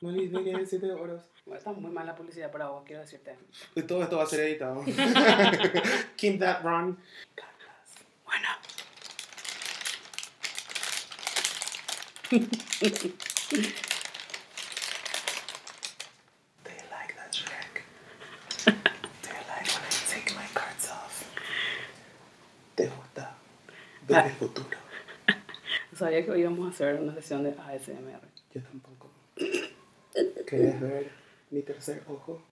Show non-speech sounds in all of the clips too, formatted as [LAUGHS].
no le de 7 horas. Bueno, está muy mal la publicidad para vos, quiero decirte. Y todo esto va a ser editado. [LAUGHS] Keep that run. Bueno. [LAUGHS] Do you like that Shrek? Do you like when I take my cards off? ¿Te gusta? Ver Ah. el futuro. [LAUGHS] Sabía que hoy íbamos a hacer una sesión de ASMR. Yo tampoco. ¿Quieres ver mi tercer ojo?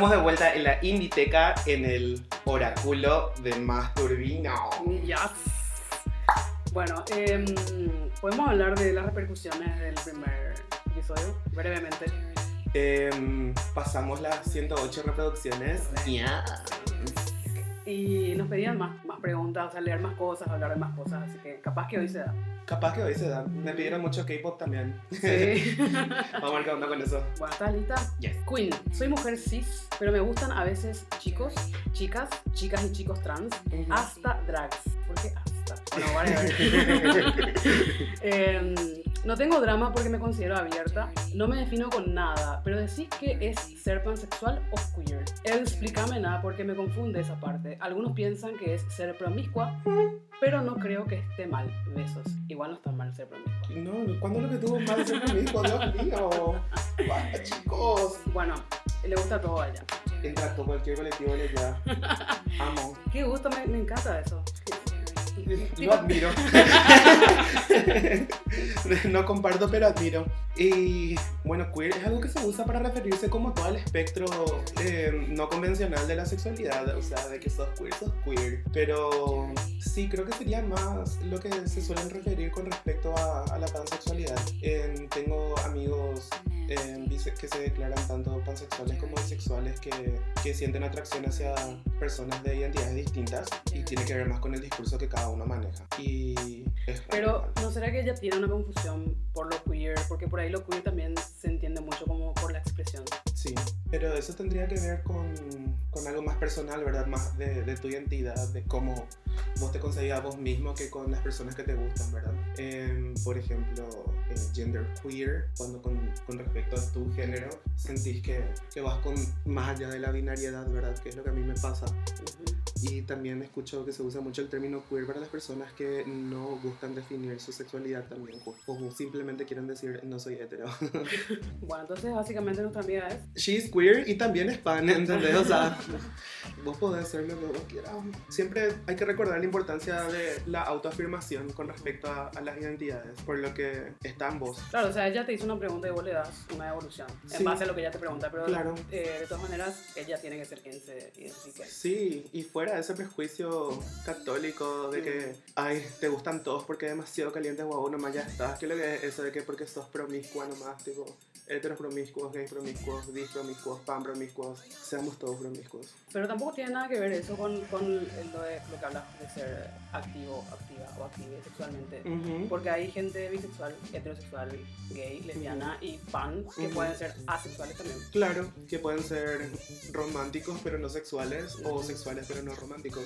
Estamos de vuelta en la Inditeca en el oráculo de Masturbino. Yes. Bueno, em, podemos hablar de las repercusiones del primer episodio, brevemente. Em, pasamos las 108 reproducciones. Yeah. Y nos pedían más, más preguntas, o sea, leer más cosas, hablar de más cosas, así que capaz que hoy se da. Capaz que hoy se da. Me pidieron mucho K-pop también. Sí. [LAUGHS] Vamos a ver qué onda con eso. bueno, ¿estás lista? Yes. Queen, soy mujer cis, pero me gustan a veces chicos, chicas, chicas y chicos trans, hasta drags. ¿Por qué hasta? Bueno, [LAUGHS] vale. [LAUGHS] Em, no tengo drama porque me considero abierta, no me defino con nada, pero decís que es ser pansexual o queer. Explícame nada porque me confunde esa parte. Algunos piensan que es ser promiscua, pero no creo que esté mal. Besos. Igual no está mal ser promiscua. No, ¿cuándo lo que tuvo mal ser conmigo? Dios mío. Basta, chicos. Bueno, le gusta todo a ella. Todo cualquier colectivo le ya. Amo. Qué gusto, me, me encanta eso. Lo admiro. [LAUGHS] no comparto, pero admiro. Y bueno, queer es algo que se usa para referirse como todo el espectro eh, no convencional de la sexualidad. O sea, de que sos queer, sos queer. Pero sí, creo que sería más lo que se suelen referir con respecto a, a la pansexualidad. Eh, tengo amigos eh, que se declaran tanto pansexuales como bisexuales que, que sienten atracción hacia personas de identidades distintas y tiene que ver más con el discurso que cada uno maneja. Y es Pero ¿no será que ella tiene una confusión por lo queer? Porque por ahí lo queer también se entiende mucho como por la expresión. Sí, pero eso tendría que ver con, con algo más personal, ¿verdad? Más de, de tu identidad, de cómo vos te concebís a vos mismo que con las personas que te gustan, ¿verdad? Em, por ejemplo, eh, gender queer, cuando con, con respecto a tu género sentís que, que vas con más allá de la binariedad, ¿verdad? Que es lo que a mí me pasa. Y también escucho que se usa mucho el término queer para las personas que no gustan definir su sexualidad también, o o simplemente quieren decir no soy hetero. [LAUGHS] Bueno, entonces básicamente nuestra amiga es... She's queer y también es pan, ¿entendés? O sea, [LAUGHS] vos podés ser lo que vos quieras. Siempre hay que recordar la importancia de la autoafirmación con respecto a, a las identidades, por lo que está en vos. Claro, o sea, ella te hizo una pregunta y vos le das una evolución en base a lo que ella te pregunta, pero Claro. eh, de todas maneras ella tiene que ser quien se identifique. Sí, y fuera de ese prejuicio católico de que, ay, te gustan todos porque es demasiado caliente, guau, nomás ya estás. ¿Qué es lo que es eso de que porque sos promiscua nomás, tipo, heteros promiscuos, gays promiscuos, bis promiscuos, pan promiscuos, seamos todos promiscuos. Pero tampoco tiene nada que ver eso con, con lo, de, lo que hablas de ser activo, activa o active sexualmente. Porque hay gente bisexual, heterosexual, gay, lesbiana y pan que pueden ser asexuales también. Claro, que pueden ser románticos pero no sexuales o sexuales pero no románticos.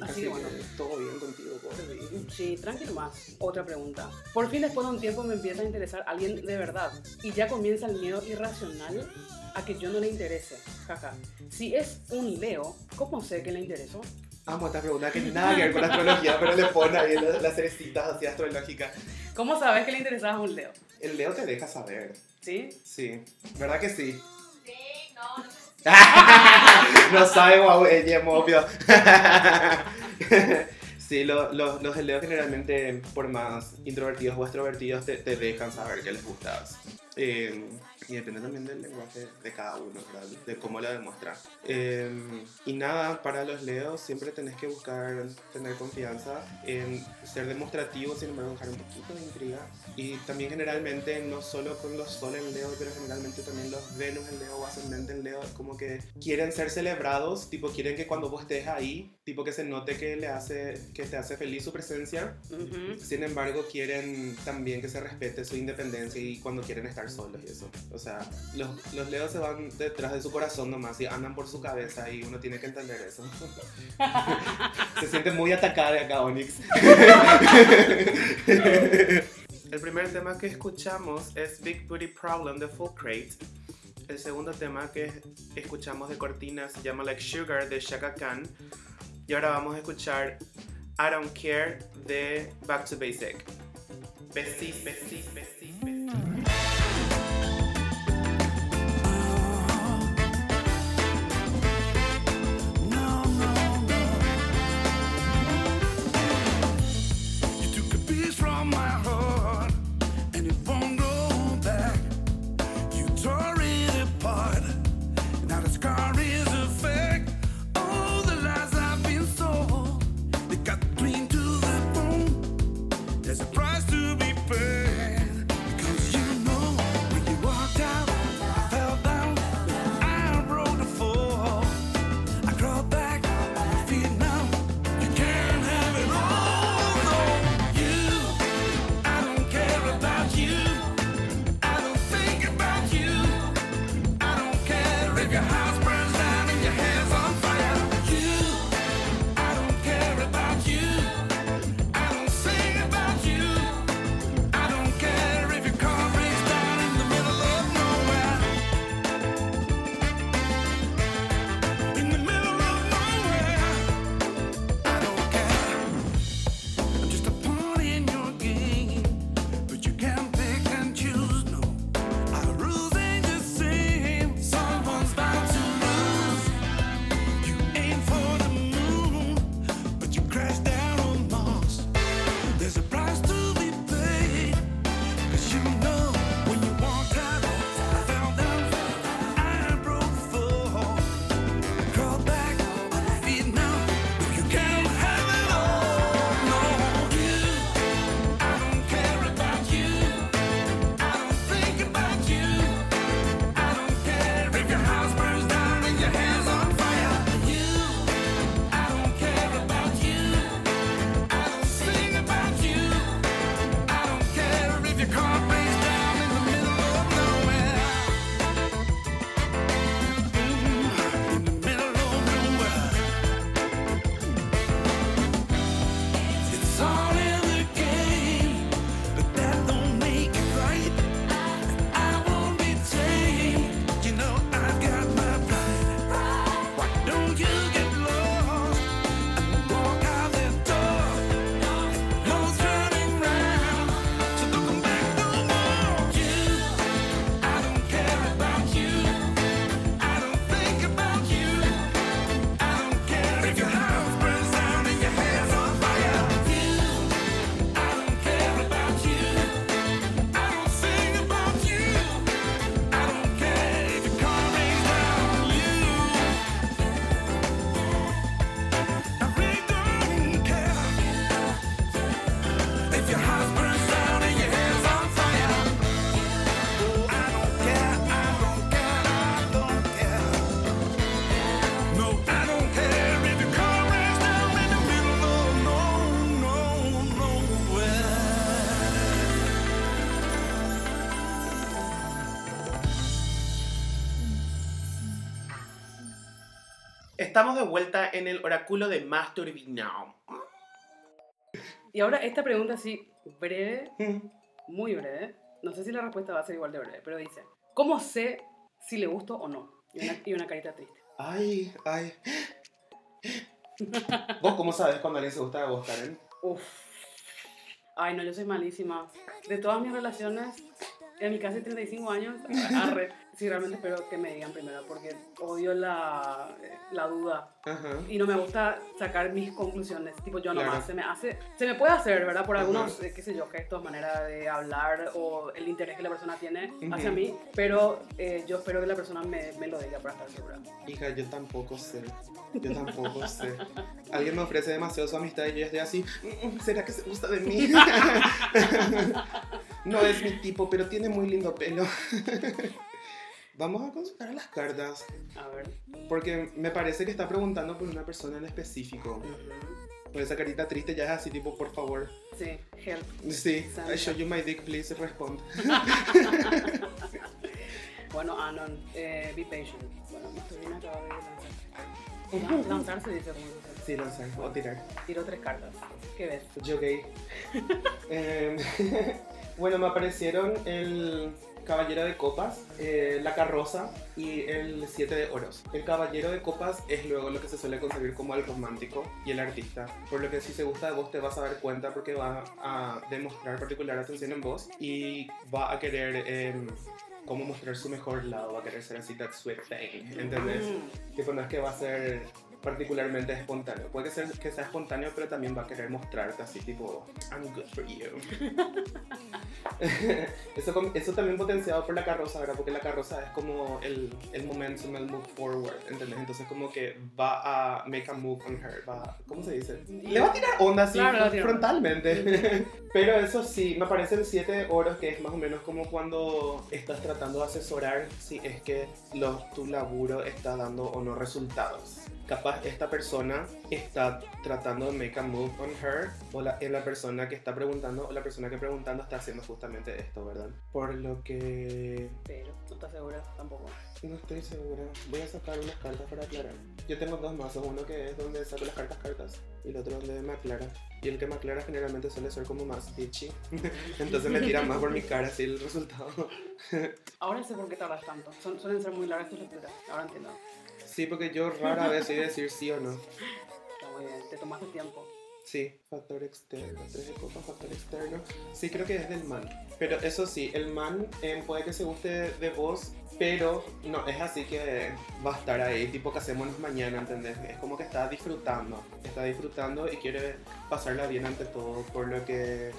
Así que bueno. todo bien contigo, Corby. Sí, tranquilo más. Otra pregunta. Por fin después de un tiempo me empieza a interesar alguien de verdad y ya comienza el miedo irracional a que yo no le interese. Jaja. Si es un Leo, ¿cómo sé que le interesó? Amo esta pregunta que nada que ver con la astrología, pero le pone ahí las, las cerecitas así astrológicas. ¿Cómo sabes que le interesaba a un Leo? El Leo te deja saber. ¿Sí? Sí, ¿verdad que sí? Sí, no, [LAUGHS] no. no sabe, guau, ella es obvio. [LAUGHS] Sí, lo- lo- los generalmente, por más introvertidos o extrovertidos, te, te dejan saber que les gustas. Eh, y depende también del lenguaje de cada uno, ¿verdad? De cómo lo demuestra. Eh, y nada, para los Leos siempre tenés que buscar tener confianza en ser demostrativo, sin embargo, dejar un poquito de intriga. Y también generalmente, no solo con los Sol en Leo, pero generalmente también los Venus en Leo o Ascendente en Leo, como que quieren ser celebrados, tipo quieren que cuando vos estés ahí, tipo que se note que, le hace, que te hace feliz su presencia. Ujú. Sin embargo, quieren también que se respete su independencia y cuando quieren estar solos y eso. O sea, los, los leos se van detrás de su corazón nomás y andan por su cabeza y uno tiene que entender eso. [LAUGHS] se siente muy atacada acá, Onyx. El primer tema que escuchamos es Big Booty Problem de Full Crate. El segundo tema que escuchamos de cortina se llama Like Sugar de Shaka Khan. Y ahora vamos a escuchar I Don't Care de Back to Basic. Besties, besties, besties, besties. Estamos de vuelta en el oráculo de Master Vignau. Y ahora esta pregunta así, breve, muy breve. No sé si la respuesta va a ser igual de breve, pero dice, ¿cómo sé si le gusto o no? Y una, y una carita triste. Ay, ay. ¿Vos cómo sabes cuando alguien se gusta de vos, Karen? Uf. Ay, no, yo soy malísima. De todas mis relaciones, en mi casi 35 años, arre. Sí, realmente espero que me digan primero porque odio la, la duda Ajá. y no me gusta sacar mis conclusiones. Tipo, yo Claro. nomás se me hace, se me puede hacer, ¿verdad? Por algunos, eh, qué sé yo, gestos, manera de hablar o el interés que la persona tiene Ujú. hacia mí, pero eh, yo espero que la persona me, me lo diga para estar segura. Hija, yo tampoco sé. Yo tampoco sé. Alguien me ofrece demasiado su amistad y yo estoy así. "Mm, ¿Será que se gusta de mí? [LAUGHS] no es mi tipo, pero tiene muy lindo pelo. [LAUGHS] Vamos a consultar las cartas. A ver. Porque me parece que está preguntando por una persona en específico. Por esa carita triste ya es así, tipo, por favor. Sí, help. Sí. I show you my dick, please respond. [LAUGHS] Bueno, Anon, eh, be patient. Bueno, mi sobrina acaba de lanzar. [LAUGHS] Lan- Lanzar se dice. Sí, lanzar o tirar. Tiro tres cartas. ¿Qué ves? Yo gay. [LAUGHS] Eh, bueno, me aparecieron el Caballero de Copas, eh, la carroza y el Siete de Oros. El Caballero de Copas es luego lo que se suele concebir como el romántico y el artista. Por lo que si se gusta de vos te vas a dar cuenta porque va a demostrar particular atención en vos y va a querer... em, cómo mostrar su mejor lado, va a querer ser así that sweet thing, ¿entendés? Mm, Tipo, no es que va a ser particularmente espontáneo. Puede ser que sea espontáneo, pero también va a querer mostrarte así, tipo, I'm good for you. [LAUGHS] eso, eso también potenciado por la carroza, ¿verdad? Porque la carroza es como el, el momentum, el move forward, ¿entendés? Entonces, como que va a make a move on her, va, ¿cómo se dice? Le va a tirar onda así, Claro, frontalmente. [LAUGHS] pero eso sí, me parece el 7 de oros, que es más o menos como cuando estás tratando de asesorar si es que los, tu laburo está dando o no resultados. Capaz esta persona está tratando de make a move on her o la, es la persona que está preguntando o la persona que preguntando está haciendo justamente esto, ¿verdad? Por lo que pero no estás segura tampoco. no estoy segura. Voy a sacar unas cartas para aclarar. Yo tengo dos mazos, uno que es donde saco las cartas cartas y el otro donde me aclara. Y el que me aclara generalmente suele ser como más bitchy. [LAUGHS] Entonces me tira más por mi cara así el resultado. [LAUGHS] Ahora sé por qué tardas tanto. Son- suelen ser muy largas tus lecturas. Ahora entiendo. Sí, porque yo rara vez de decir sí o no. Está muy bien. Te tomaste tiempo. Sí, factor externo, tres de copas, factor externo. Sí, creo que es del man. Pero eso sí, el man eh, puede que se guste de vos, pero no, es así que va a estar ahí, tipo que hacemos mañana, ¿entendés? Es como que está disfrutando, está disfrutando y quiere pasarla bien ante todo, por lo que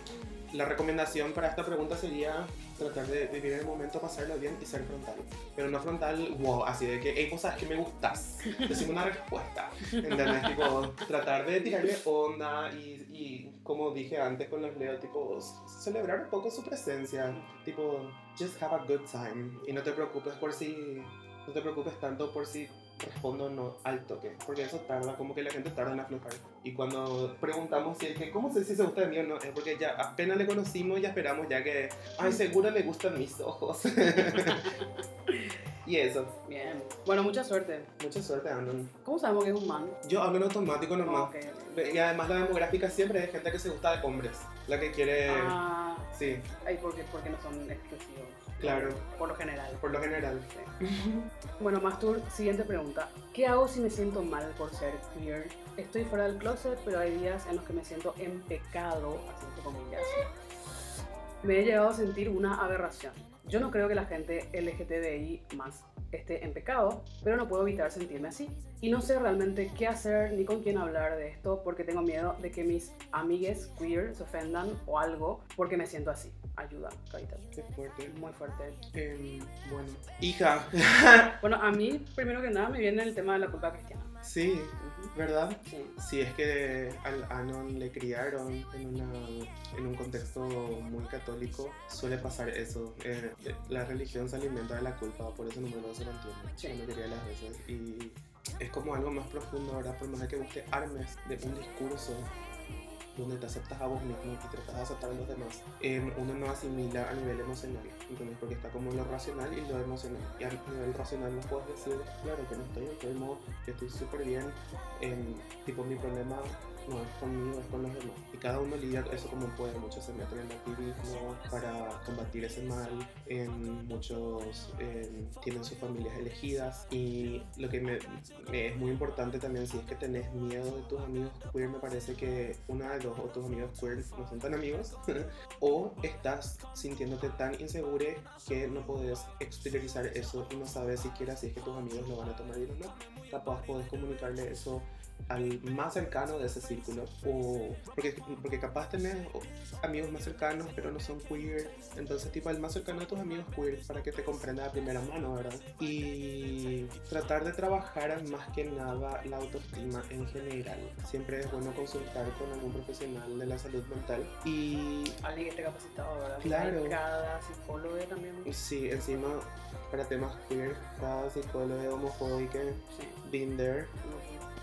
la recomendación para esta pregunta sería tratar de vivir el momento, pasarlo bien y ser frontal. Pero no frontal, wow, así de que, hey, vos sabes que me gustas. Decime una respuesta. ¿Entendés? Tipo, tratar de tirarle onda y, y, como dije antes con los Leo, tipo, celebrar un poco su presencia. Tipo, just have a good time. Y no te preocupes por si, no te preocupes tanto por si respondo no al toque, porque eso tarda, como que la gente tarda en aflojar. Y cuando preguntamos si es que, ¿cómo sé si se gusta de mí o no? Es porque ya apenas le conocimos y esperamos ya que, ay, seguro le gustan mis ojos. [LAUGHS] y eso. Bien. Bueno, mucha suerte. Mucha suerte, Anon. ¿Cómo sabemos que es un man? Yo hablo en automático. Ok. Y además la demográfica siempre es gente que se gusta de hombres. La que quiere... Ah, Sí, ay, porque, porque no son exclusivos. Claro. Por lo general. por lo general. Sí. Bueno, Mastur, siguiente pregunta. ¿Qué hago si me siento mal por ser queer? Estoy fuera del closet, pero hay días en los que me siento en pecado, así entre comillas. Me he llegado a sentir una aberración. Yo no creo que la gente LGTBI más esté en pecado, pero no puedo evitar sentirme así. Y no sé realmente qué hacer ni con quién hablar de esto porque tengo miedo de que mis amigues queer se ofendan o algo porque me siento así. Ayuda, Carita. Qué fuerte. Muy fuerte. Em, bueno. Hija. Bueno, a mí, primero que nada, me viene el tema de la culpa cristiana. Sí. ¿verdad? Sí. Si es que al Anon le criaron en, una, en un contexto muy católico, suele pasar eso. Eh, la religión se alimenta de la culpa, por eso número se lo entiendo Sí. la mayoría de las veces. Y es como algo más profundo, ¿verdad? Por más de que vos te armes de un discurso donde te aceptas a vos mismo y tratas de aceptar a los demás, eh, uno no asimila a nivel emocional, ¿entendés? Porque está como lo racional y lo emocional. Y a nivel racional no puedes decir, claro, que no estoy enfermo, que estoy súper bien, em, tipo mi problema no es conmigo, es con los demás. Y cada uno lidia eso como puede. Muchos se meten en activismo para combatir ese mal. En muchos eh, tienen sus familias elegidas. Y lo que me, me es muy importante también, si es que tenés miedo de tus amigos queer, me parece que una de dos o tus amigos queer no son tan amigos. [LAUGHS] o estás sintiéndote tan inseguro que no podés exteriorizar eso y no sabes siquiera si es que tus amigos lo van a tomar bien o no. Capaz podés comunicarle eso al más cercano de ese círculo o porque, porque capaz tenés amigos más cercanos pero no son queer entonces tipo el más cercano de tus amigos queer para que te comprenda de primera mano verdad y tratar de trabajar más que nada la autoestima en general siempre es bueno consultar con algún profesional de la salud mental y Alguien que esté capacitado, ¿verdad? Claro. Cada psicólogo también. sí encima para temas queer cada psicólogo homofóbico Sí. been there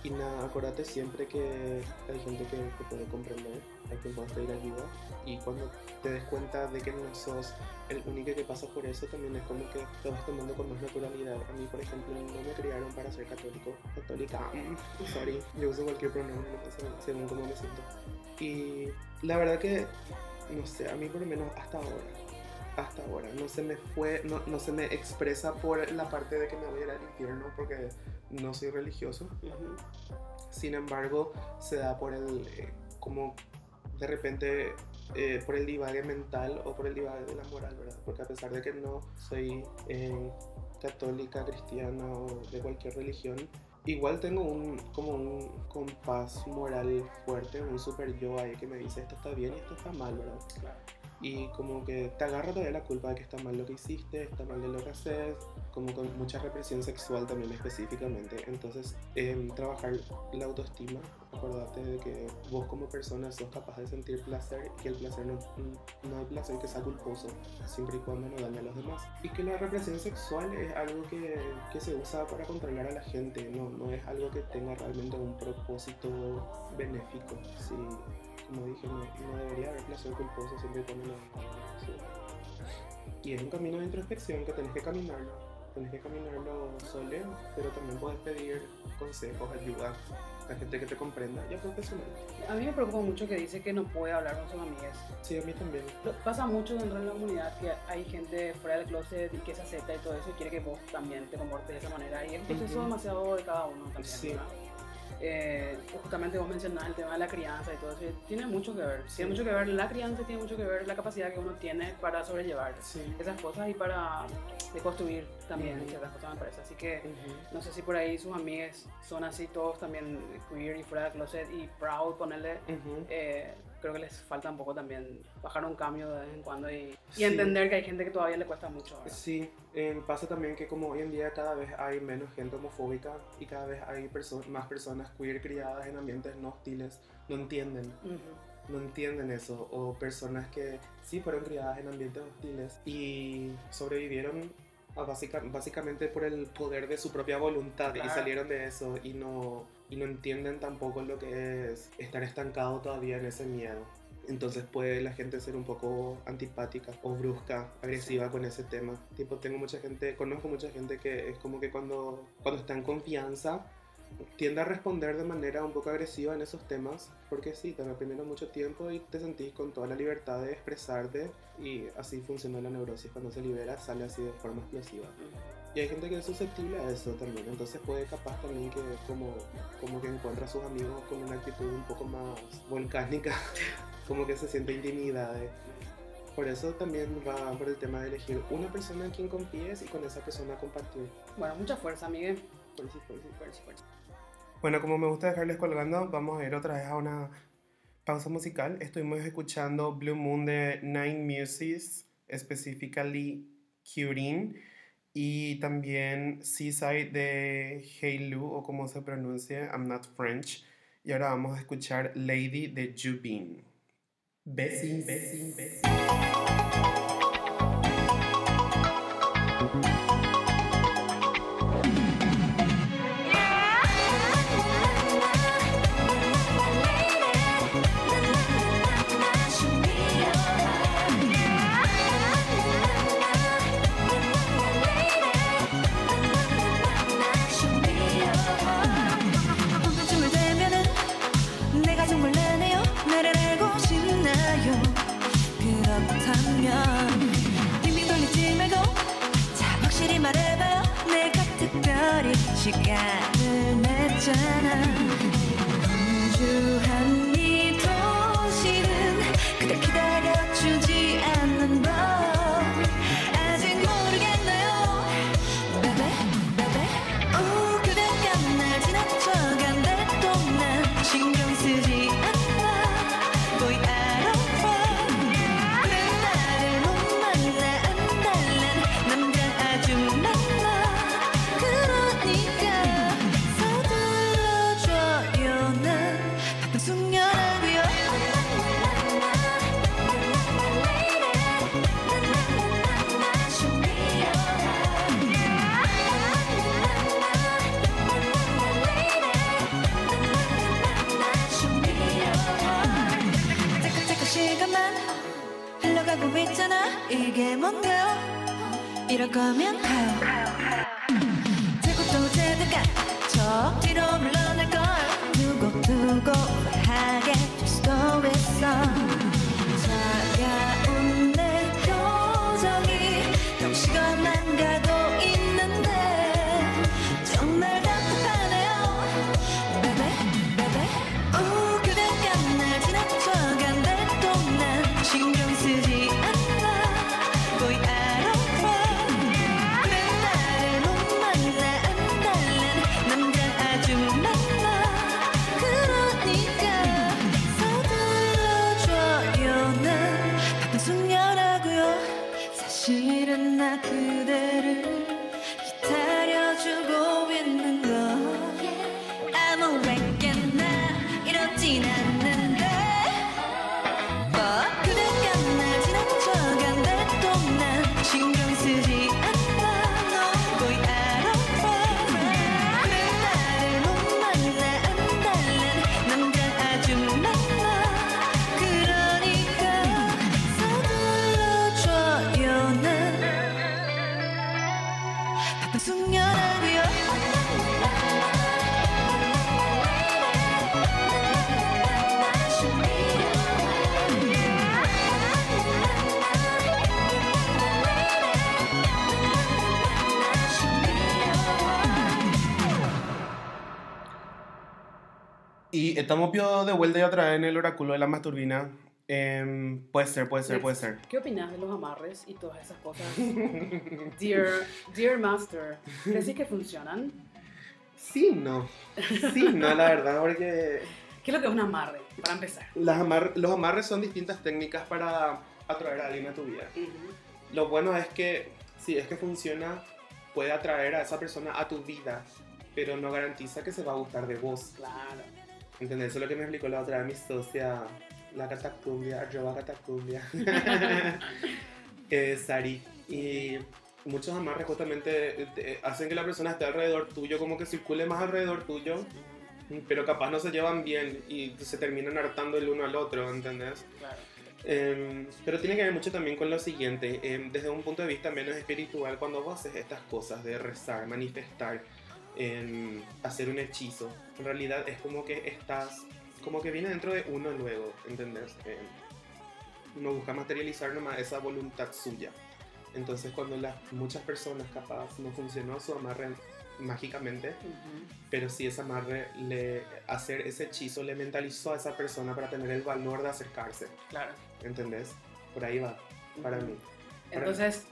Y nada, acuérdate siempre que hay gente que te puede comprender, a quien puedes pedir ayuda. Y cuando te des cuenta de que no sos el único que pasa por eso, también es como que te vas tomando con más naturalidad. A mí, por ejemplo, no me criaron para ser católico, católica, mm, sorry, yo uso cualquier pronombre según cómo me siento. Y la verdad que, no sé, a mí por lo menos hasta ahora, hasta ahora, no se me fue, no, no se me expresa por la parte de que me voy a ir al infierno porque no soy religioso. Sin embargo, se da por el, eh, como de repente, eh, por el divague mental o por el divague de la moral, ¿verdad? Porque a pesar de que no soy eh, católica, cristiana o de cualquier religión, igual tengo un, como un compás moral fuerte, un super yo ahí que me dice esto está bien y esto está mal, ¿verdad? Claro. Y como que te agarra todavía la culpa de que está mal lo que hiciste, está mal de lo que haces, como con mucha represión sexual también específicamente. Entonces, em, trabajar la autoestima, acordate de que vos como persona sos capaz de sentir placer y que el placer no, no hay placer que sea culposo, siempre y cuando no dañe a los demás. Y que la represión sexual es algo que, que se usa para controlar a la gente, no, no es algo que tenga realmente un propósito benéfico. Sí, como dije, no, no debería haber placer culposo siempre y cuando no. Y es un camino de introspección que tenés que caminarlo. Tenés que caminarlo solo, pero también puedes pedir consejos, ayuda a gente que te comprenda y a profesionales. A mí me preocupa mucho que dice que no puede hablar con sus amigas. Sí, a mí también. Pasa mucho dentro de la comunidad que hay gente fuera del closet y que se acepta y todo eso y quiere que vos también te comportes de esa manera. Y es un proceso Ujú. demasiado de cada uno también. Eh, justamente vos mencionás el tema de la crianza y todo eso. Tiene mucho que ver. Sí. Tiene mucho que ver la crianza, tiene mucho que ver la capacidad que uno tiene para sobrellevar Sí. esas cosas y para deconstruir también Ujú. ciertas cosas, me parece. Así que no sé si por ahí sus amigas son así todos también queer y fuera del closet y proud, ponerle. Eh, creo que les falta un poco también bajar un cambio de vez en cuando y, y Sí. entender que hay gente que todavía le cuesta mucho. ¿verdad? Sí, eh, pasa también que como hoy en día cada vez hay menos gente homofóbica y cada vez hay perso- más personas queer criadas en ambientes no hostiles, no entienden, Ujú. no entienden eso, o personas que sí fueron criadas en ambientes hostiles y sobrevivieron a básica- básicamente por el poder de su propia voluntad y Claro. salieron de eso y no, y no entienden tampoco lo que es estar estancado todavía en ese miedo. Entonces puede la gente ser un poco antipática o brusca, agresiva con ese tema. Tipo, tengo mucha gente, conozco mucha gente que es como que cuando, cuando está en confianza tiende a responder de manera un poco agresiva en esos temas, porque sí, te reprimieron mucho tiempo y te sentís con toda la libertad de expresarte y así funciona la neurosis. Cuando se libera sale así de forma explosiva. Y hay gente que es susceptible a eso también, entonces puede capaz también que como, como que encuentra a sus amigos con una actitud un poco más volcánica, [LAUGHS] como que se siente intimidada. Por eso también va por el tema de elegir una persona en quien confíes y con esa persona compartir. Bueno, mucha fuerza, Miguel. Por eso. Fuerza, fuerza. Bueno, como me gusta dejarles colgando, vamos a ir otra vez a una pausa musical. Estuvimos escuchando Blue Moon de Nine Muses, específicamente Curin, y también Seaside de Hey Lu, o como se pronuncia, I'm Not French. Y ahora vamos a escuchar Lady de Jubin. Besin, besin, besin. De vuelta y otra vez en el oráculo de la masturbina. Em, puede ser, puede ser, puede ser. ¿Qué opinas de los amarres y todas esas cosas? [LAUGHS] Dear, dear Master, ¿decís que funcionan? Sí, no. Sí, no, la verdad, porque ¿Qué es lo que es un amarre? Para empezar. las amar- los amarres son distintas técnicas para atraer a alguien a tu vida. Lo bueno es que, si es que funciona, puede atraer a esa persona a tu vida, pero no garantiza que se va a gustar de vos. Claro. ¿Entendés? Eso es lo que me explicó la otra vez mi socia, la catacumbia, arroba catacumbia, [LAUGHS] eh, Sari. Y muchos amarres justamente eh, hacen que la persona esté alrededor tuyo, como que circule más alrededor tuyo, pero capaz no se llevan bien y se terminan hartando el uno al otro, ¿entendés? Claro. Em, pero tiene que ver mucho también con lo siguiente, em, desde un punto de vista menos espiritual, cuando vos haces estas cosas de rezar, manifestar, em, hacer un hechizo, en realidad es como que estás, como que viene dentro de uno luego, ¿entendés? Em, uno busca materializar nomás esa voluntad suya. Entonces cuando las muchas personas capaz no funcionó su amarre mágicamente, pero si ese amarre, le, hacer ese hechizo le mentalizó a esa persona para tener el valor de acercarse. Claro. ¿Entendés? Por ahí va, para mí. Para- Entonces,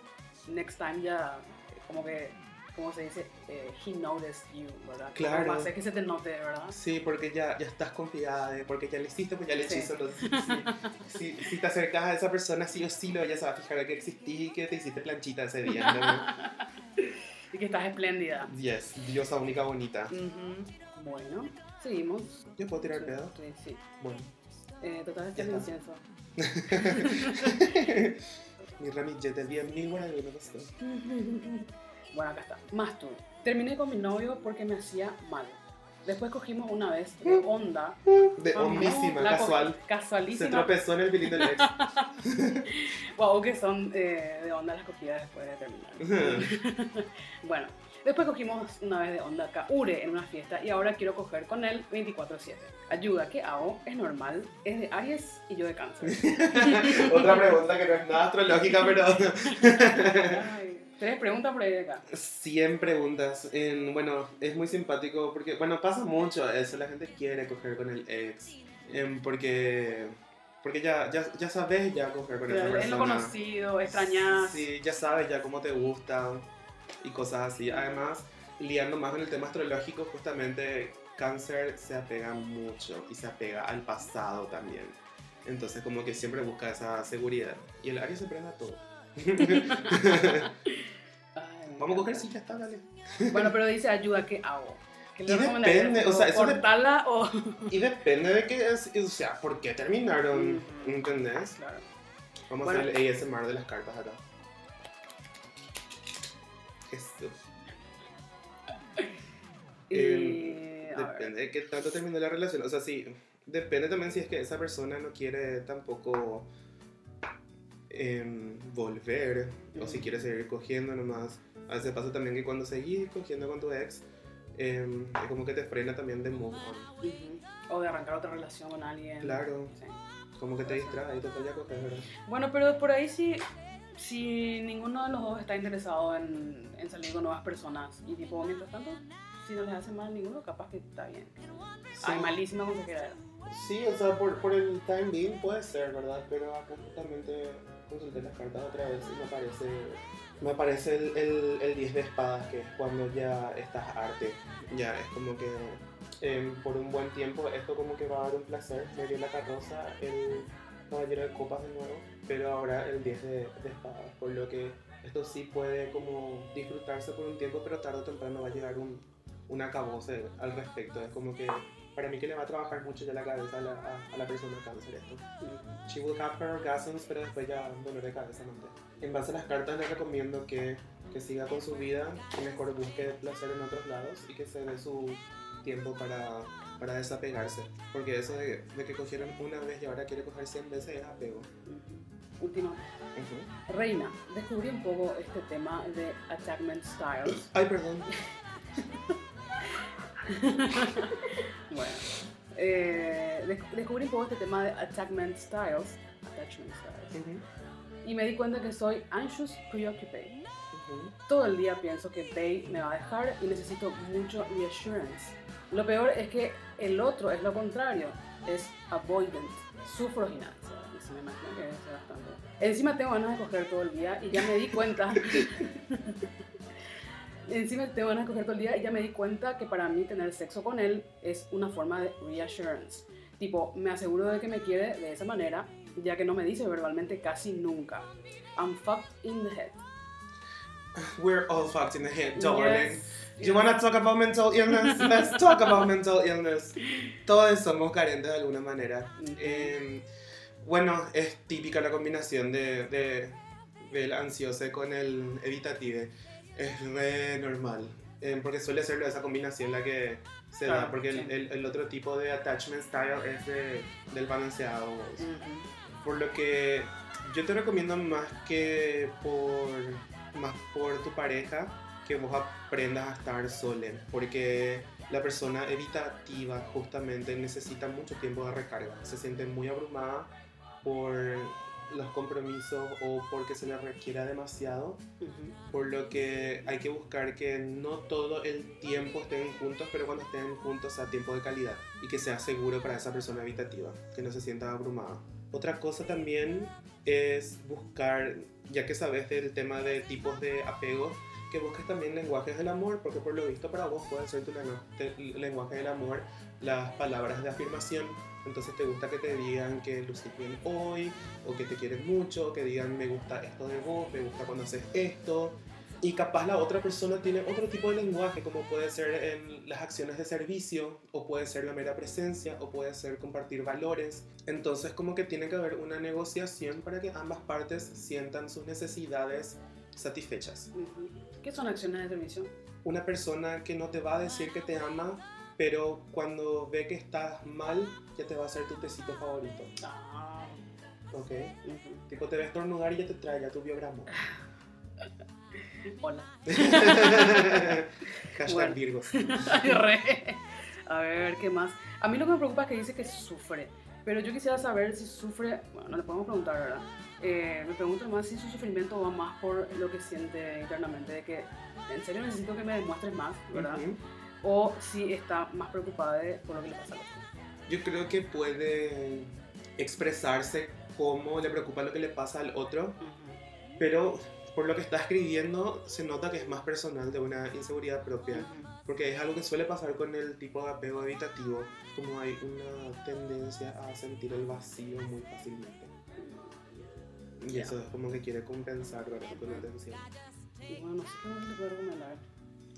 next time ya, como que, ¿cómo se dice? Eh, he noticed you, ¿verdad? Claro. Como hacer que se te note, ¿verdad? Sí, porque ya, ya estás confiada, de- porque ya le hiciste, pues ya le Sí. hechizo. Entonces, si, si, si te acercas a esa persona, sí o sí, lo ella se va a fijar que existí y que te hiciste planchita ese día. ¿entendés? [LAUGHS] Y que estás espléndida. yes, diosa única bonita. Bueno, seguimos. ¿Yo puedo tirar pedo? Sí, sí. Bueno. Eh, total, este es el incienso. [LAUGHS] Mi ramillete bien mil bueno, me costó. [LAUGHS] Bueno, acá está. Más tú. Terminé con mi novio porque me hacía mal. Después cogimos una vez de onda. De Ajá, homísima, la co- casual. Se Casualísima. tropezó en el pilín del ex. [LAUGHS] Wow, que son eh, de onda las cogidas después de terminar. [LAUGHS] bueno, Después cogimos una vez de onda Kaure en una fiesta y ahora quiero coger con él 24/7. Ayuda, ¿qué hago? Es normal, es de Aries y yo de Cáncer. [LAUGHS] Otra pregunta que no es nada astrológica, pero Ay, Tres preguntas por ahí de acá. 100 preguntas. En- bueno, es muy simpático porque, bueno, pasa mucho eso. La gente quiere coger con el ex. em, porque porque ya, ya, ya sabes ya coger con esa Es lo persona. conocido, extrañas. Sí, ya sabes ya cómo te gusta y cosas así. Además, liando más con el tema astrológico, justamente cáncer se apega mucho y se apega al pasado también. Entonces como que siempre busca esa seguridad. Y el Aries se prende a todo. [LAUGHS] Vamos a coger, sí, ya está, dale. Bueno, pero dice ayuda, ¿qué hago? ¿Qué Y depende, o sea, eso de- ¿Cortarla o...? Y depende de qué es, o sea, por qué terminaron, Ujú. ¿entendés? Claro. Vamos Bueno. a hacer el ASMR de las cartas acá. Jesús. Y... Eh. Depende de qué tanto terminó la relación. O sea, sí, depende también si es que esa persona no quiere tampoco em, volver o si Ujú. quiere seguir cogiendo nomás. A veces pasa también que cuando seguís cogiendo con tu ex, em, es como que te frena también de move on. Ujú. O de arrancar otra relación con alguien. Claro. Sí. Como que te distrae y te vaya a coger, ¿verdad? Bueno, pero por ahí sí, si ninguno de los dos está interesado en, en salir con nuevas personas y tipo, mientras tanto, si no les hace mal a ninguno, capaz que está bien. Ay, malísima consejera era. Sí, o sea, por, por el time being puede ser, ¿verdad? Pero acá justamente consulté las cartas otra vez y me aparece, me aparece el, el, el 10 de espadas, que es cuando ya estás arte. Ya es como que em, por un buen tiempo esto como que va a dar un placer. Me dio la carroza el caballero de copas de nuevo, pero ahora el 10 de, de espadas, por lo que esto sí puede como disfrutarse por un tiempo, pero tarde o temprano va a llegar un, un acabose al respecto. Es como que para mí que le va a trabajar mucho ya la cabeza a la, a, a la persona cáncer esto. She will have her orgasms, pero después ya dolor de cabeza no te- En base a las cartas le recomiendo que, que siga con su vida, que mejor busque placer en otros lados y que se dé su tiempo para, para desapegarse. Porque eso de, de que cogieron una vez y ahora quiere coger 100 veces es apego. Última. Ujú. Reina, descubrí un poco este tema de attachment styles. Ay, perdón. [LAUGHS] [LAUGHS] Bueno, eh, des- descubrí un poco este tema de attachment styles. Attachment styles. Ujú, Y me di cuenta que soy anxious preoccupied. ujú. Todo el día pienso que Bay me va a dejar y necesito mucho reassurance. Lo peor es que el otro es lo contrario, es avoidant, sufro se me imagina que ser bastante. Encima tengo ganas de coger todo el día y ya me di cuenta. [LAUGHS] Encima tengo ganas de coger todo el día y ya me di cuenta que para mí tener sexo con él es una forma de reassurance. Tipo, me aseguro de que me quiere de esa manera, ya que no me dice verbalmente casi nunca. I'm fucked in the head. We're all fucked in the head, darling. Yes. You wanna talk about mental illness? [LAUGHS] Let's talk about mental illness. Todos somos carentes de alguna manera. Ujú. Eh, bueno, es típica la combinación de, de- del ansioso con el evitative. Es re normal. Eh, porque suele ser esa combinación la que se da. Claro, Porque el, sí. el- el otro tipo de attachment style es de- del balanceado. Ujú. Por lo que yo te recomiendo más que por, más por tu pareja que vos aprendas a estar solo. Porque la persona evitativa justamente necesita mucho tiempo de recarga. Se siente muy abrumada por los compromisos o porque se le requiera demasiado. Ujú. Por lo que hay que buscar que no todo el tiempo estén juntos, pero cuando estén juntos sea tiempo de calidad y que sea seguro para esa persona habitativa, que no se sienta abrumada. Otra cosa también es buscar, ya que sabes del tema de tipos de apego, que busques también lenguajes del amor, porque por lo visto para vos puede ser tu lenguaje del amor las palabras de afirmación. Entonces te gusta que te digan que lucís bien hoy, o que te quieren mucho, que digan me gusta esto de vos, me gusta cuando haces esto. Y capaz la otra persona tiene otro tipo de lenguaje, como puede ser en las acciones de servicio, o puede ser la mera presencia, o puede ser compartir valores. Entonces como que tiene que haber una negociación para que ambas partes sientan sus necesidades satisfechas. ¿Qué son acciones de servicio? Una persona que no te va a decir que te ama, pero cuando ve que estás mal, ya te va a hacer tu tecito favorito. Ah, ¿Ok? ujú. Tipo, te ves estornudar y ya te trae ya tu biograma. [LAUGHS] Hola. [LAUGHS] Hashtag Bueno. [LAUGHS] Re. A ver, ¿qué más? A mí lo que me preocupa es que dice que sufre. Pero yo quisiera saber si sufre. Bueno, le podemos preguntar, ¿verdad? Eh, me pregunto más si su sufrimiento va más por lo que siente internamente, de que en serio necesito que me demuestres más, ¿verdad? Ujú. O si está más preocupada de- por lo que le pasa al otro. Yo creo que puede expresarse cómo le preocupa lo que le pasa al otro, pero por lo que está escribiendo se nota que es más personal de una inseguridad propia. Porque es algo que suele pasar con el tipo de apego evitativo, como hay una tendencia a sentir el vacío muy fácilmente. Y eso es como que quiere compensar ¿verdad? con atención. Y bueno, no sé qué más le puedo recomendar.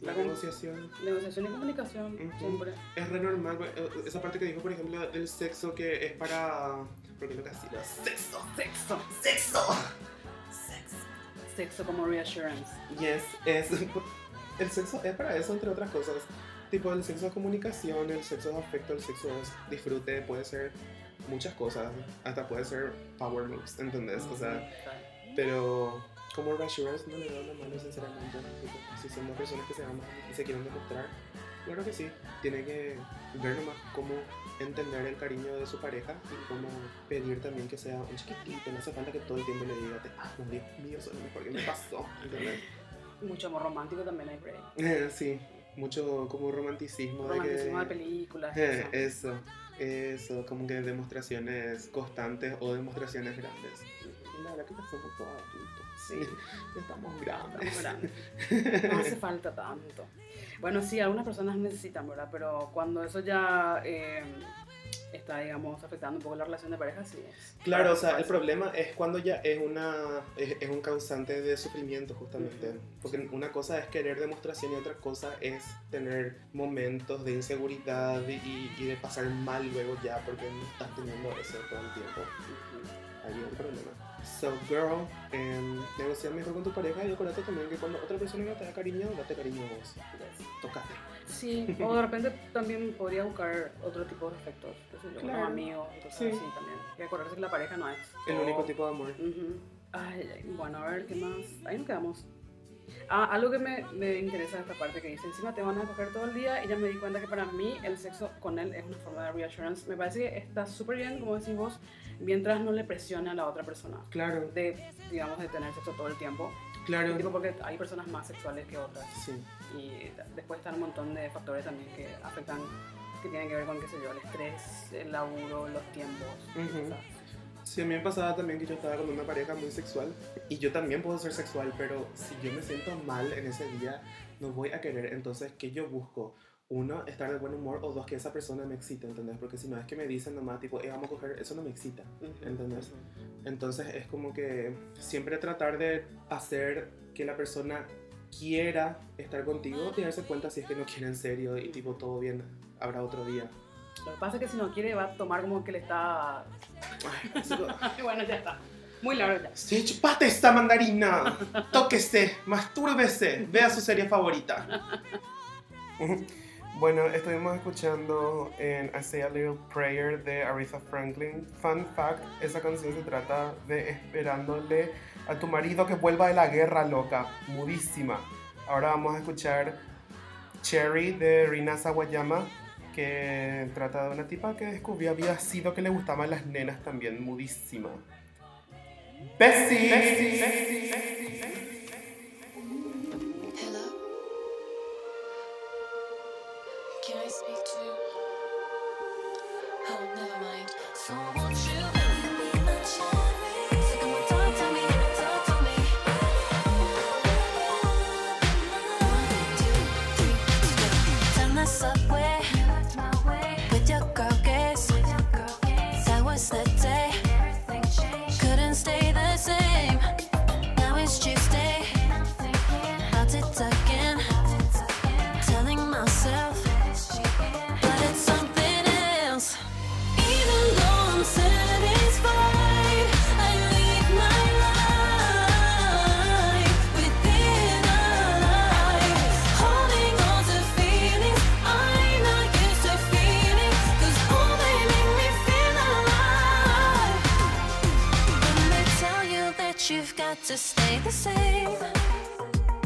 La negociación Negociación y comunicación, Ujú. siempre. es re normal. eh, Esa parte que dijo, por ejemplo, del sexo que es para... Porque lo que hacía era sexo. Sexo. ¡Sexo! Sexo como reassurance. Yes, es... El sexo es para eso, entre otras cosas. Tipo, el sexo es comunicación, el sexo es afecto, el sexo es disfrute, puede ser muchas cosas. Hasta puede ser power moves, ¿entendés? O sea, pero como reassurance no le veo la mano, sinceramente. Si son dos personas que se aman y se quieren demostrar, claro que sí. Tiene que ver nomás cómo entender el cariño de su pareja y cómo pedir también que sea un chiquitito. No hace falta que todo el tiempo le diga, te amo, Dios mío, es lo mejor que me pasó. ¿entendés? Mucho amor romántico también hay ahí. Eh, sí, mucho como romanticismo. Romanticismo de de que, películas. Eh, eso. eso, como que demostraciones constantes o demostraciones grandes. La verdad que somos todos adultos. Sí. Estamos grandes. Estamos grandes. [LAUGHS] No hace falta tanto. Bueno, sí, algunas personas necesitan, ¿verdad? Pero cuando eso ya eh, está, digamos, afectando un poco la relación de pareja, sí es. Claro, o sea, el problema es cuando ya es, una, es, es un causante de sufrimiento justamente. Porque una cosa es querer demostración y otra cosa es tener momentos de inseguridad y, y de pasar mal luego ya porque no estás teniendo eso todo el tiempo. Ahí es el problema. So, girl, em, negocia mejor con tu pareja y acuérdate también que cuando otra persona no te da cariño, date cariño a vos. Tócate. Sí, o de repente también podría buscar otro tipo de afectos, yo, Claro. unos amigos, cosas Sí. así también. Que acordarse que la pareja no es. El todo- único tipo de amor. Ujú. Ay, ay, bueno, a ver, ¿qué más? Ahí nos quedamos. Ah, algo que me, me interesa de esta parte que dice, encima te van a coger todo el día y ya me di cuenta que para mí el sexo con él es una forma de reassurance. Me parece que está súper bien, como decís vos, mientras no le presione a la otra persona. Claro, De, digamos, de tener sexo todo el tiempo. claro. Tipo, porque hay personas más sexuales que otras. Sí. Y después están un montón de factores también que afectan, que tienen que ver con, qué sé yo, el estrés, el laburo, los tiempos. Ujú. cosas. Sí, a mí me pasaba también que yo estaba con una pareja muy sexual y yo también puedo ser sexual, pero si yo me siento mal en ese día, no voy a querer. Entonces, ¿qué yo busco? Uno, estar de buen humor o dos, que esa persona me excite, ¿entendés? Porque si no es que me dicen nomás, tipo, eh, vamos a coger, eso no me excita, ¿entendés? Entonces es como que siempre tratar de hacer que la persona quiera estar contigo y darse cuenta si es que no quiere en serio y tipo, todo bien, habrá otro día. Lo que pasa es que si no quiere va a tomar como que le está... [LAUGHS] Bueno, ya está. Muy largo ya. Sí, chupate esta mandarina. Tóquese, mastúrbese, vea su serie favorita. [LAUGHS] Bueno, estuvimos escuchando en I Say a Little Prayer de Aretha Franklin. Fun fact, esa canción se trata de esperándole a tu marido que vuelva de la guerra loca, mudísima. Ahora vamos a escuchar Cherry de Rina Sawayama, que trata de una tipa que descubrió había sido que le gustaban las nenas también, mudísima. Bessie. Hello? Can I speak to you? Oh, never mind. So won't you be my cherry? Alive. When they tell you that you've got the same.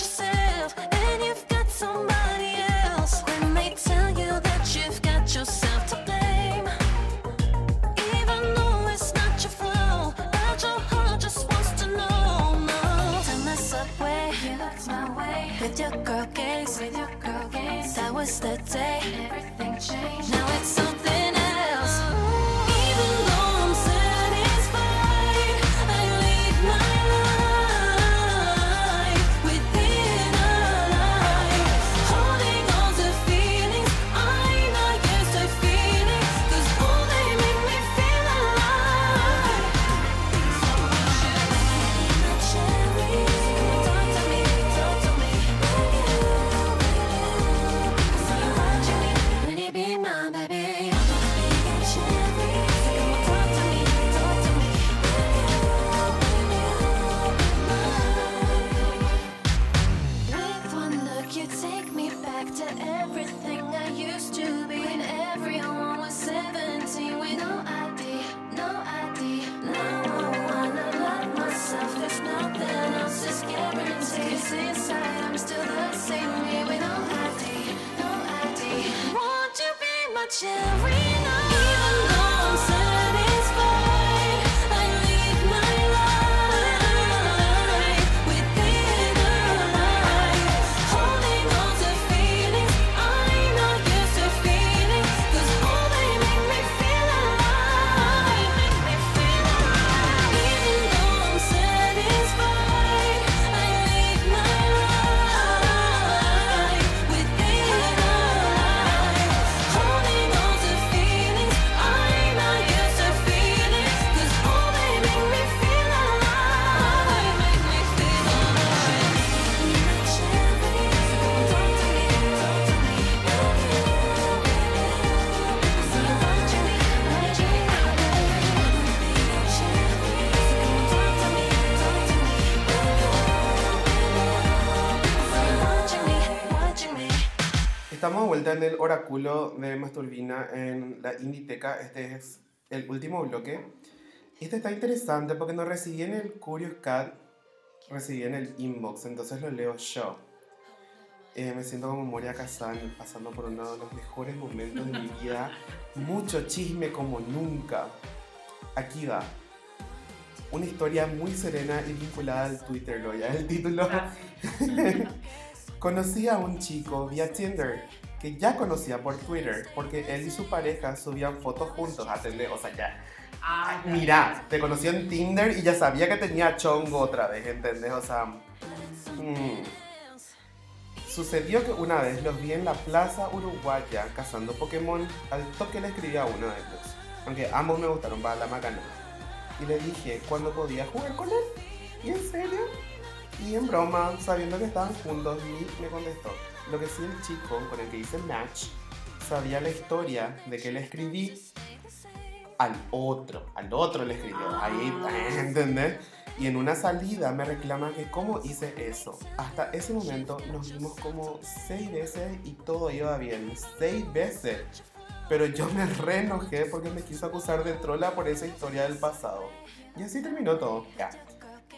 yourself and you've got somebody else. They tell you that you've got yourself to blame. Even though it's not your but your heart just wants to know. The subway, you looked my way. With your girl gaze, with your girl gaze. That was the day. Estamos de vuelta en el oráculo de Masturbina en la Inditeca. Este es el último bloque. Este está interesante porque nos recibí en el Curious Cat, recibí en el inbox, entonces lo leo yo. Eh, me siento como Moria Kazan pasando por uno de los mejores momentos de mi vida. Mucho chisme como nunca. Aquí va. Una historia muy serena y vinculada al Twitter, ¿lo ya el título. [LAUGHS] Conocí a un chico vía Tinder que ya conocía por Twitter porque él y su pareja subían fotos juntos, atendé, o sea, ya. Ah, ya. Mira, te conocí en Tinder y ya sabía que tenía chongo otra vez, ¿entendés? O sea, mm. sucedió que una vez los vi en la plaza uruguaya cazando Pokémon, al toque le escribí a uno de ellos, aunque ambos me gustaron para la macana. Y le dije cuándo podía jugar con él. ¿Y en serio? Y en broma, sabiendo que estaban juntos, ni me contestó. Lo que sí el chico con el que hice match sabía la historia de que le escribí al otro, al otro le escribió. Ahí, ¿entendés? Y en una salida me reclama que cómo hice eso. Hasta ese momento nos vimos como seis veces y todo iba bien. Seis veces. Pero yo me re enojé porque me quiso acusar de trola por esa historia del pasado. Y así terminó todo. Ya.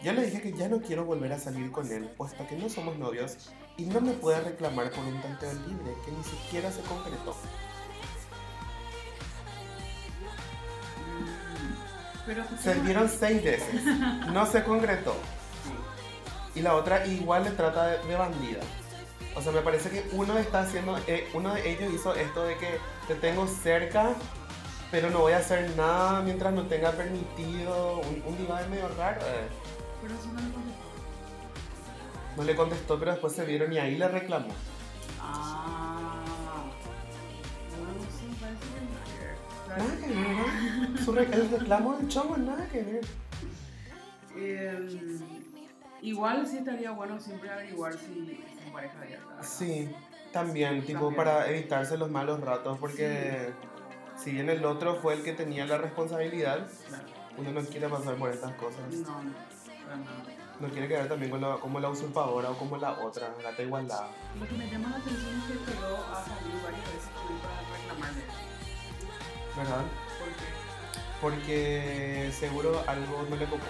Yo le dije que ya no quiero volver a salir con él, puesto que no somos novios y no me puede reclamar por un tanteo libre que ni siquiera se concretó. Pero Se dieron seis veces, [LAUGHS] no se concretó. Y la otra igual le trata de, de bandida. O sea, me parece que uno está haciendo, eh, uno de ellos hizo esto de que te tengo cerca, pero no voy a hacer nada mientras no tenga permitido. Un, un medio raro. eh. Pero si no le contestó. No le contestó, pero después se vieron y ahí le reclamó. Ah. Bueno, sí, parece que nada que ver. Nada que ver, ¿no? Su re- el reclamo del chongo, nada que ver. Eh, igual sí estaría bueno siempre averiguar si son pareja abierta. Sí, también, tipo, También. para evitarse los malos ratos, porque si bien el otro fue el que tenía la responsabilidad, Claro. uno no quiere pasar por estas cosas. No, no, para nada. No quiere quedar también con la- como la usurpadora o como la otra, gata igualdad. Lo que me llama la atención es que esperó a salir varias veces también para reclamarle. ¿Verdad? Porque Porque seguro algo no le copó.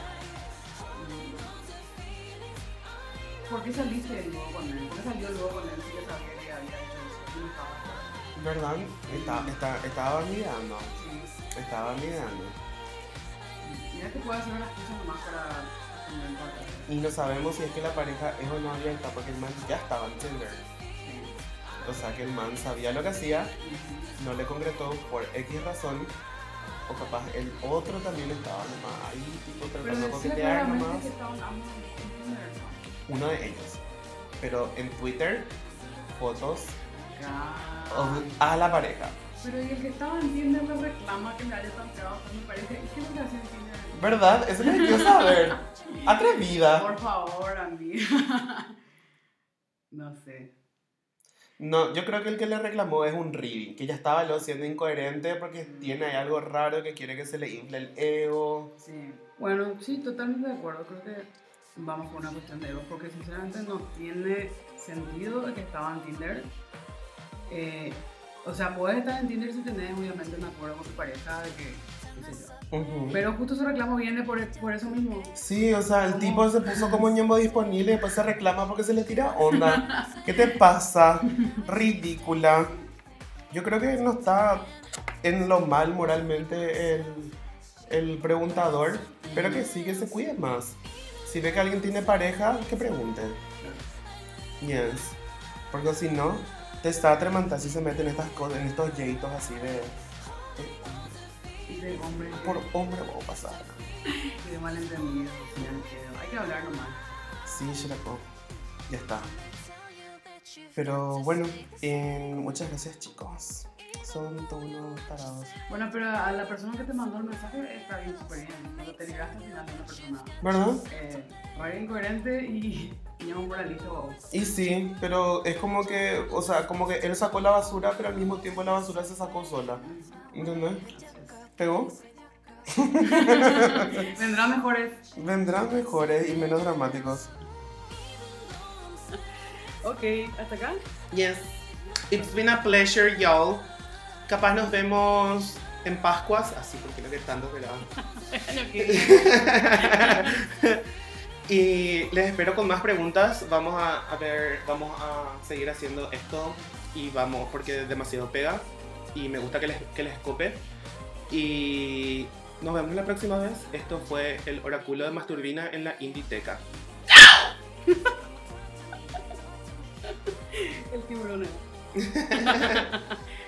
¿por qué saliste luego con él? ¿Por qué salió luego con él si ya sabía que había hecho eso? Y no estaba de acuerdo. ¿Verdad? Está, está, estaba mirando. Sí. Estaba mirando. Mira que puede hacer una excusa nomás para. Y no sabemos si es que la pareja es o no abierta porque el man ya estaba en Tinder. O sea que el man sabía lo que hacía, no le concretó por X razón. O capaz el otro también estaba nomás ahí, tipo tratando de coquetear nomás. Uno de ellos. Pero en Twitter, fotos a la pareja. Pero y el que estaba en Tinder le reclama que le haya tanteado a mi pareja. ¿Y qué es lo que hace en Tinder? ¿Verdad? Eso que quiero saber. Atrevida. Por favor, amiga. [LAUGHS] No sé. No, yo creo que el que le reclamó es un reading, que ya estaba lo siendo incoherente porque tiene ahí algo raro que quiere que se le infle el ego. Sí. Bueno, sí, totalmente de acuerdo. Creo que vamos por una cuestión de ego, porque sinceramente no tiene sentido de que estaba en Tinder. Eh, o sea, puedes estar en Tinder si tenés obviamente un acuerdo con tu pareja de que, qué sé yo. Pero justo su reclamo viene por, por eso mismo. Sí, o sea, el ¿Cómo? tipo se puso como ñembo disponible y después se reclama porque se le tira onda. [LAUGHS] ¿Qué te pasa? Ridícula. Yo creo que no está en lo mal moralmente el, el preguntador, pero que sí que se cuide más. Si ve que alguien tiene pareja, que pregunte. Yes. Porque si no, te está atremantando si se mete en estas cosas, en estos yeitos así de. de- Hombre por hombre vamos a pasar. [LAUGHS] malentendidos. sí, que Hay que hablar nomás. Sí, Sherako. Ya está. Pero bueno, eh, muchas gracias chicos. Son todos unos tarados. Bueno, pero a la persona que te mandó el mensaje está bien, súper bien. Cuando te ligaste al final de una persona ¿Verdad? eh, re incoherente y, un moralista bobo. Y sí, pero es como que, o sea, como que él sacó la basura, pero al mismo tiempo la basura se sacó sola. ¿Entendés? ¿Pegó? [LAUGHS] Vendrán mejores. Vendrán mejores y menos dramáticos. Ok, hasta acá. Yes. It's been a pleasure, y'all. Capaz nos vemos en Pascuas, así porque no que tanto verán. [LAUGHS] [LAUGHS] y les espero con más preguntas. Vamos a, a ver, vamos a seguir haciendo esto y vamos, porque demasiado pega y me gusta que les, que les cope. Y nos vemos la próxima vez. Esto fue el oráculo de Masturbina en la Inditeca. [LAUGHS] El tiburón. [LAUGHS]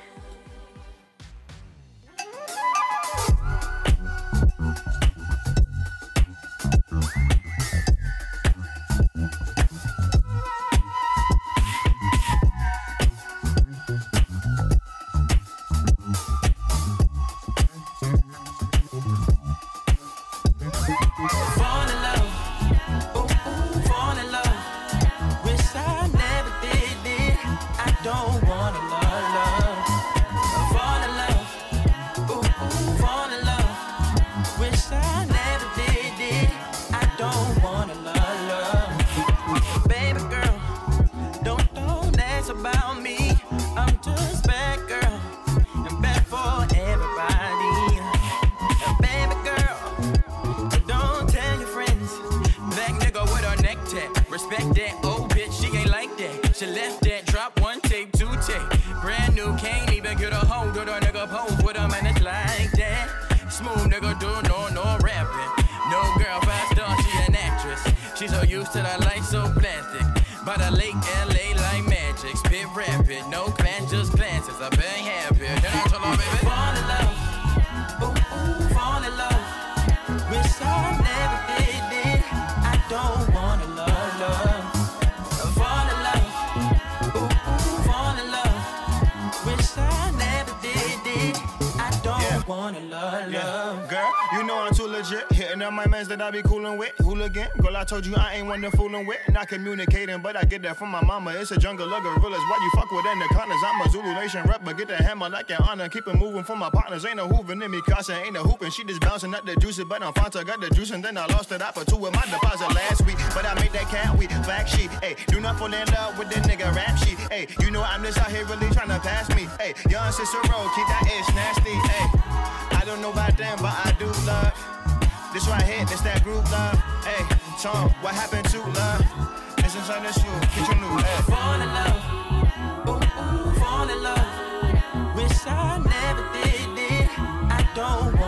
LA like magic. Spit rapid, no class, just glances. I been know I'm too legit. Hitting up my mans that I be coolin' with. Hooligan, girl, I told you I ain't one to foolin' with. Not communicating, but I get that from my mama. It's a jungle of gorillas. Why you fuck with anacondas? I'm a Zulu Nation rep, but get the hammer like an honor. Keep it moving for my partners. Ain't no hooving in me, Casa ain't no hooping. She just bouncing up the juice, but I'm Fanta got the juice, and then I lost it. I put two with my deposit last week, but I made that cat week. Black sheep, hey, do not fall in love with the nigga rap sheet. Hey, you know I'm just out here really trying to pass me. Hey, young Cicero, keep that ish nasty. Hey, I don't know about them, but I do love. This right here, It's that group love. Hey, Tom, what happened to love? This is on this you, get your new hey. Fall in love, ooh, ooh, fall in love. Wish I never did it. I don't.